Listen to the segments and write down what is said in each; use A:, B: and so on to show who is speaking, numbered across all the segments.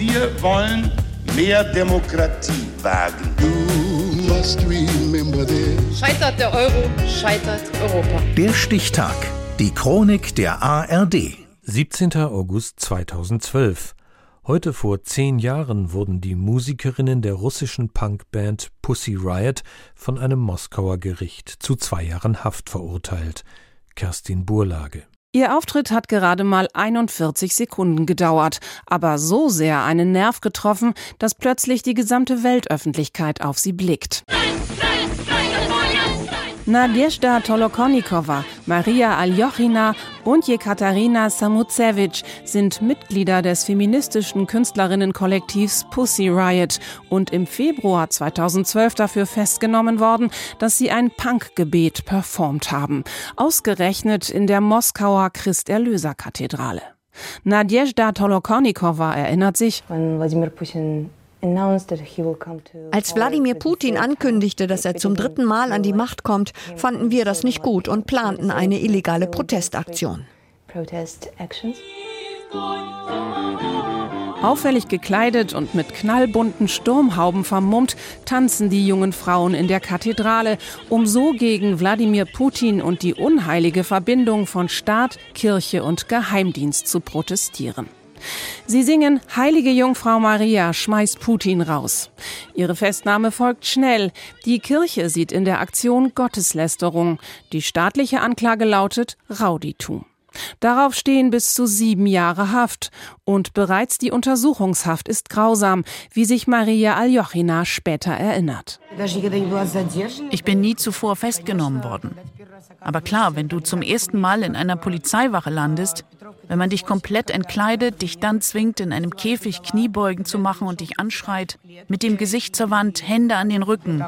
A: Wir wollen mehr Demokratie wagen.
B: Scheitert der Euro, scheitert Europa.
C: Der Stichtag. Die Chronik der ARD.
D: 17. August 2012. Heute vor zehn Jahren wurden die Musikerinnen der russischen Punkband Pussy Riot von einem Moskauer Gericht zu zwei Jahren Haft verurteilt. Kerstin Burlage.
E: Ihr Auftritt hat gerade mal 41 Sekunden gedauert, aber so sehr einen Nerv getroffen, dass plötzlich die gesamte Weltöffentlichkeit auf sie blickt. Nadezhda Tolokonnikova, Maria Aljochina und Jekaterina Samutsevich sind Mitglieder des feministischen Künstlerinnenkollektivs Pussy Riot und im Februar 2012 dafür festgenommen worden, dass sie ein Punkgebet performt haben, ausgerechnet in der Moskauer Christerlöser-Kathedrale. Nadezhda Tolokonnikova erinnert sich,
F: Wladimir Putin als Wladimir Putin ankündigte, dass er zum dritten Mal an die Macht kommt, fanden wir das nicht gut und planten eine illegale Protestaktion.
E: Auffällig gekleidet und mit knallbunten Sturmhauben vermummt, tanzen die jungen Frauen in der Kathedrale, um so gegen Wladimir Putin und die unheilige Verbindung von Staat, Kirche und Geheimdienst zu protestieren. Sie singen Heilige Jungfrau Maria schmeißt Putin raus. Ihre Festnahme folgt schnell. Die Kirche sieht in der Aktion Gotteslästerung. Die staatliche Anklage lautet Rauditum. Darauf stehen bis zu sieben Jahre Haft. Und bereits die Untersuchungshaft ist grausam, wie sich Maria Aljochina später erinnert.
G: Ich bin nie zuvor festgenommen worden. Aber klar, wenn du zum ersten Mal in einer Polizeiwache landest, wenn man dich komplett entkleidet, dich dann zwingt, in einem Käfig Kniebeugen zu machen und dich anschreit, mit dem Gesicht zur Wand, Hände an den Rücken,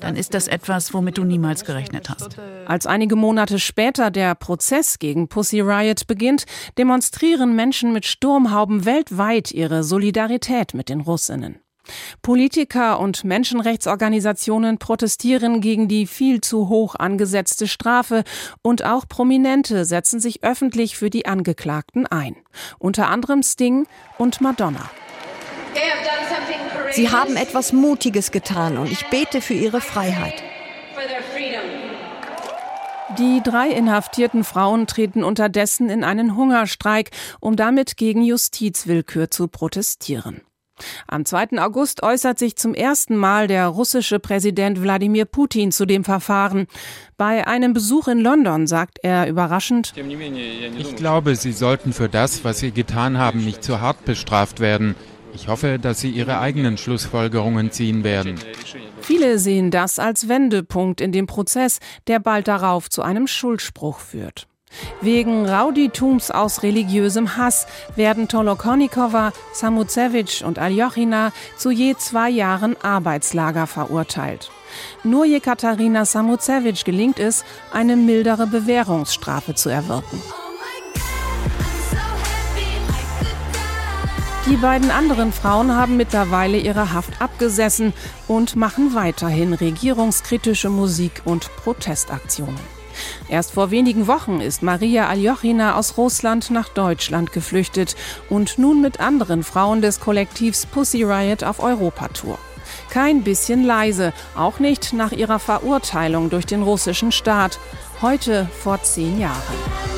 G: dann ist das etwas, womit du niemals gerechnet hast.
E: Als einige Monate später der Prozess gegen Pussy Riot beginnt, demonstrieren Menschen mit Sturmhauben weltweit ihre Solidarität mit den Russinnen. Politiker und Menschenrechtsorganisationen protestieren gegen die viel zu hoch angesetzte Strafe und auch Prominente setzen sich öffentlich für die Angeklagten ein. Unter anderem Sting und Madonna.
F: Sie haben etwas Mutiges getan und ich bete für ihre Freiheit.
E: Die drei inhaftierten Frauen treten unterdessen in einen Hungerstreik, um damit gegen Justizwillkür zu protestieren. Am 2. August äußert sich zum ersten Mal der russische Präsident Wladimir Putin zu dem Verfahren. Bei einem Besuch in London sagt er überraschend,
H: Ich glaube, Sie sollten für das, was Sie getan haben, nicht zu hart bestraft werden. Ich hoffe, dass Sie Ihre eigenen Schlussfolgerungen ziehen werden.
E: Viele sehen das als Wendepunkt in dem Prozess, der bald darauf zu einem Schuldspruch führt. Wegen Rauditums aus religiösem Hass werden Tolokonnikova, Samutsevich und Aljochina zu je zwei Jahren Arbeitslager verurteilt. Nur Jekaterina Samutsevich gelingt es, eine mildere Bewährungsstrafe zu erwirken. Die beiden anderen Frauen haben mittlerweile ihre Haft abgesessen und machen weiterhin regierungskritische Musik und Protestaktionen. Erst vor wenigen Wochen ist Maria Aljochina aus Russland nach Deutschland geflüchtet und nun mit anderen Frauen des Kollektivs Pussy Riot auf Europatour. Kein bisschen leise, auch nicht nach ihrer Verurteilung durch den russischen Staat, heute vor zehn Jahren.